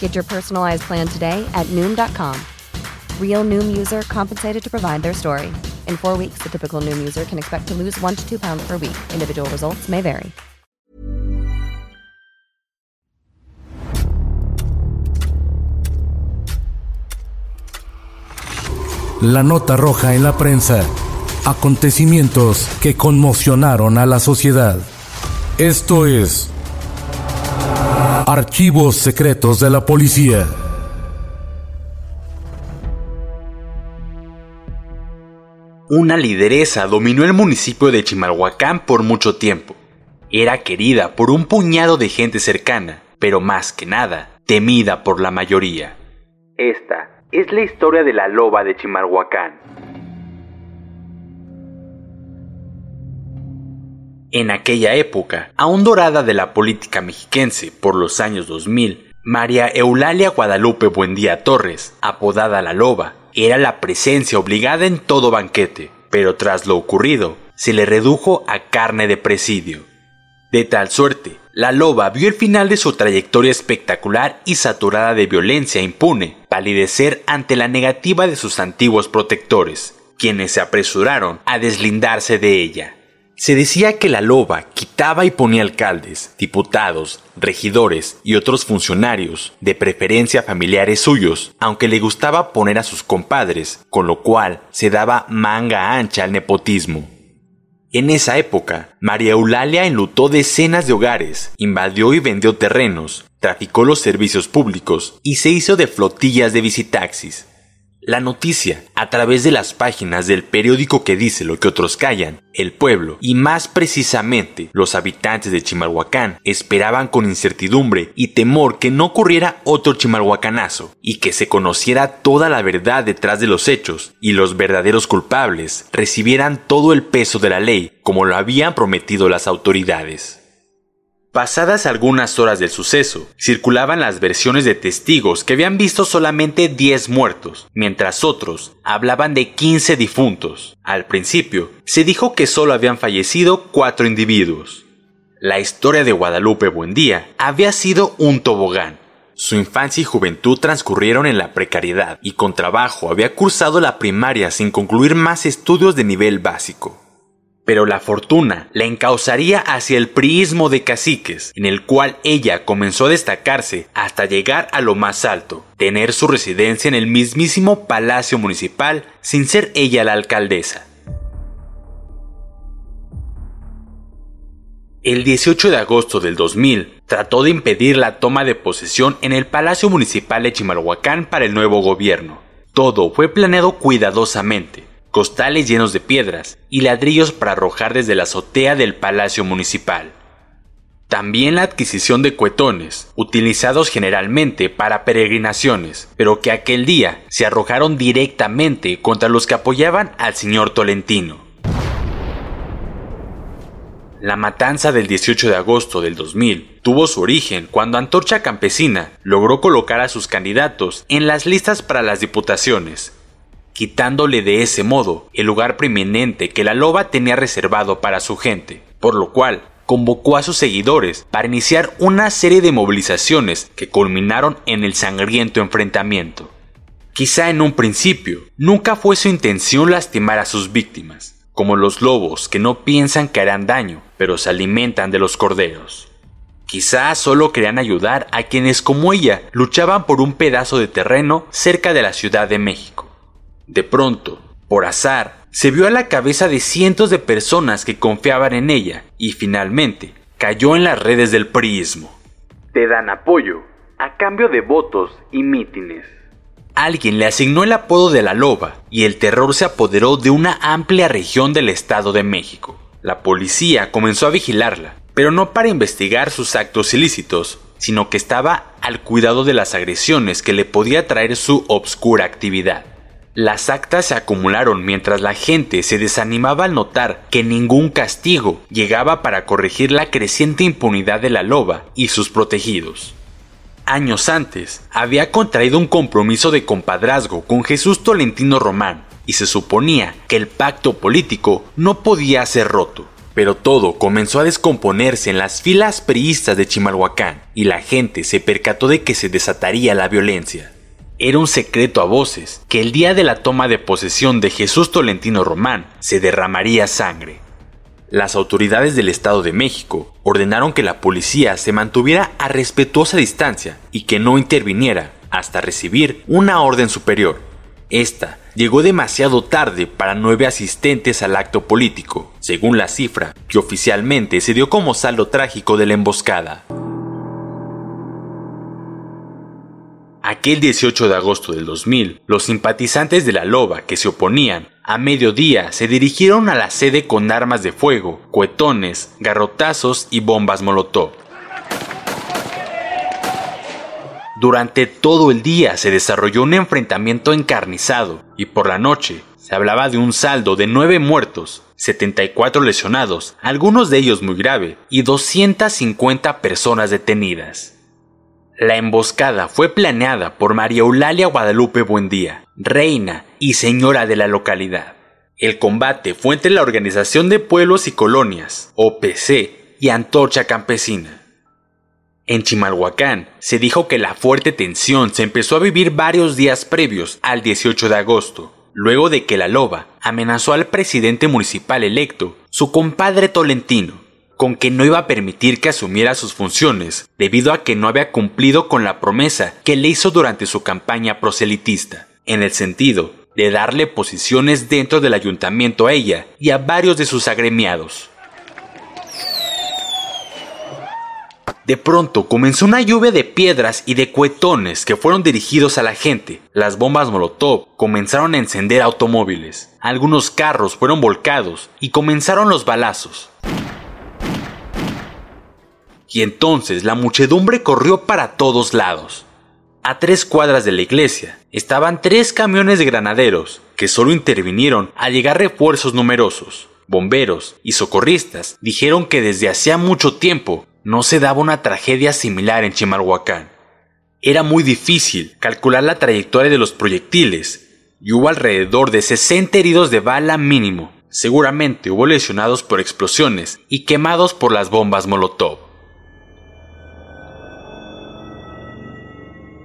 Get your personalized plan today at Noom.com. Real Noom user compensated to provide their story. In four weeks, the typical Noom user can expect to lose one to two pounds per week. Individual results may vary. La nota roja en la prensa. Acontecimientos que conmocionaron a la sociedad. Esto es Archivos secretos de la policía. Una lideresa dominó el municipio de Chimalhuacán por mucho tiempo. Era querida por un puñado de gente cercana, pero más que nada, temida por la mayoría. Esta es la historia de la loba de Chimalhuacán. En aquella época, aún dorada de la política mexiquense por los años 2000, María Eulalia Guadalupe Buendía Torres, apodada La Loba, era la presencia obligada en todo banquete, pero tras lo ocurrido, se le redujo a carne de presidio. De tal suerte, la loba vio el final de su trayectoria espectacular y saturada de violencia impune palidecer ante la negativa de sus antiguos protectores, quienes se apresuraron a deslindarse de ella. Se decía que la loba quitaba y ponía alcaldes, diputados, regidores y otros funcionarios, de preferencia familiares suyos, aunque le gustaba poner a sus compadres, con lo cual se daba manga ancha al nepotismo. En esa época, María Eulalia enlutó decenas de hogares, invadió y vendió terrenos, traficó los servicios públicos y se hizo de flotillas de visitaxis, la noticia, a través de las páginas del periódico que dice lo que otros callan, el pueblo, y más precisamente los habitantes de Chimalhuacán, esperaban con incertidumbre y temor que no ocurriera otro chimalhuacanazo, y que se conociera toda la verdad detrás de los hechos, y los verdaderos culpables recibieran todo el peso de la ley, como lo habían prometido las autoridades. Pasadas algunas horas del suceso, circulaban las versiones de testigos que habían visto solamente 10 muertos, mientras otros hablaban de 15 difuntos. Al principio, se dijo que solo habían fallecido 4 individuos. La historia de Guadalupe Buendía había sido un tobogán. Su infancia y juventud transcurrieron en la precariedad y con trabajo había cursado la primaria sin concluir más estudios de nivel básico pero la fortuna la encauzaría hacia el priismo de caciques, en el cual ella comenzó a destacarse hasta llegar a lo más alto, tener su residencia en el mismísimo Palacio Municipal sin ser ella la alcaldesa. El 18 de agosto del 2000 trató de impedir la toma de posesión en el Palacio Municipal de Chimalhuacán para el nuevo gobierno. Todo fue planeado cuidadosamente, costales llenos de piedras y ladrillos para arrojar desde la azotea del Palacio Municipal. También la adquisición de cuetones, utilizados generalmente para peregrinaciones, pero que aquel día se arrojaron directamente contra los que apoyaban al señor Tolentino. La matanza del 18 de agosto del 2000 tuvo su origen cuando Antorcha Campesina logró colocar a sus candidatos en las listas para las diputaciones, quitándole de ese modo el lugar preeminente que la loba tenía reservado para su gente, por lo cual convocó a sus seguidores para iniciar una serie de movilizaciones que culminaron en el sangriento enfrentamiento. Quizá en un principio nunca fue su intención lastimar a sus víctimas, como los lobos que no piensan que harán daño, pero se alimentan de los corderos. Quizás solo querían ayudar a quienes como ella luchaban por un pedazo de terreno cerca de la Ciudad de México. De pronto, por azar, se vio a la cabeza de cientos de personas que confiaban en ella y finalmente cayó en las redes del priismo. Te dan apoyo a cambio de votos y mítines. Alguien le asignó el apodo de la loba y el terror se apoderó de una amplia región del Estado de México. La policía comenzó a vigilarla, pero no para investigar sus actos ilícitos, sino que estaba al cuidado de las agresiones que le podía traer su obscura actividad. Las actas se acumularon mientras la gente se desanimaba al notar que ningún castigo llegaba para corregir la creciente impunidad de la loba y sus protegidos. Años antes, había contraído un compromiso de compadrazgo con Jesús Tolentino Román y se suponía que el pacto político no podía ser roto. Pero todo comenzó a descomponerse en las filas priistas de Chimalhuacán y la gente se percató de que se desataría la violencia. Era un secreto a voces que el día de la toma de posesión de Jesús Tolentino Román se derramaría sangre. Las autoridades del Estado de México ordenaron que la policía se mantuviera a respetuosa distancia y que no interviniera hasta recibir una orden superior. Esta llegó demasiado tarde para nueve asistentes al acto político, según la cifra que oficialmente se dio como saldo trágico de la emboscada. Aquel 18 de agosto del 2000, los simpatizantes de la Loba que se oponían a mediodía se dirigieron a la sede con armas de fuego, cuetones, garrotazos y bombas molotov. Durante todo el día se desarrolló un enfrentamiento encarnizado y por la noche se hablaba de un saldo de 9 muertos, 74 lesionados, algunos de ellos muy grave, y 250 personas detenidas. La emboscada fue planeada por María Eulalia Guadalupe Buendía, reina y señora de la localidad. El combate fue entre la Organización de Pueblos y Colonias, OPC, y Antorcha Campesina. En Chimalhuacán se dijo que la fuerte tensión se empezó a vivir varios días previos al 18 de agosto, luego de que la loba amenazó al presidente municipal electo, su compadre Tolentino, con que no iba a permitir que asumiera sus funciones, debido a que no había cumplido con la promesa que le hizo durante su campaña proselitista, en el sentido de darle posiciones dentro del ayuntamiento a ella y a varios de sus agremiados. De pronto comenzó una lluvia de piedras y de cuetones que fueron dirigidos a la gente. Las bombas Molotov comenzaron a encender automóviles. Algunos carros fueron volcados y comenzaron los balazos. Y entonces la muchedumbre corrió para todos lados. A tres cuadras de la iglesia estaban tres camiones de granaderos que solo intervinieron al llegar refuerzos numerosos. Bomberos y socorristas dijeron que desde hacía mucho tiempo no se daba una tragedia similar en Chimalhuacán. Era muy difícil calcular la trayectoria de los proyectiles y hubo alrededor de 60 heridos de bala mínimo. Seguramente hubo lesionados por explosiones y quemados por las bombas Molotov.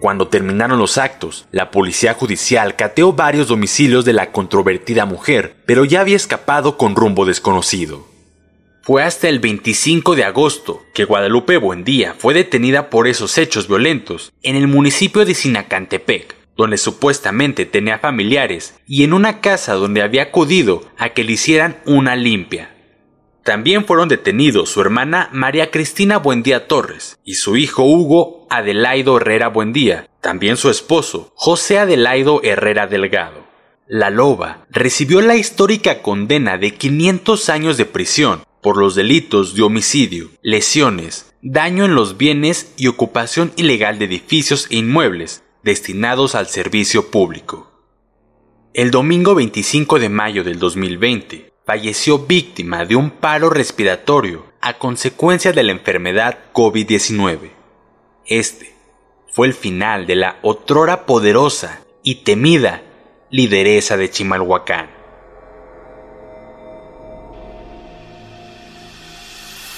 Cuando terminaron los actos, la policía judicial cateó varios domicilios de la controvertida mujer, pero ya había escapado con rumbo desconocido. Fue hasta el 25 de agosto que Guadalupe Buendía fue detenida por esos hechos violentos en el municipio de Sinacantepec, donde supuestamente tenía familiares y en una casa donde había acudido a que le hicieran una limpia. También fueron detenidos su hermana María Cristina Buendía Torres y su hijo Hugo Adelaido Herrera Buendía, también su esposo José Adelaido Herrera Delgado. La Loba recibió la histórica condena de 500 años de prisión por los delitos de homicidio, lesiones, daño en los bienes y ocupación ilegal de edificios e inmuebles destinados al servicio público. El domingo 25 de mayo del 2020, falleció víctima de un paro respiratorio a consecuencia de la enfermedad COVID-19. Este fue el final de la otrora poderosa y temida lideresa de Chimalhuacán.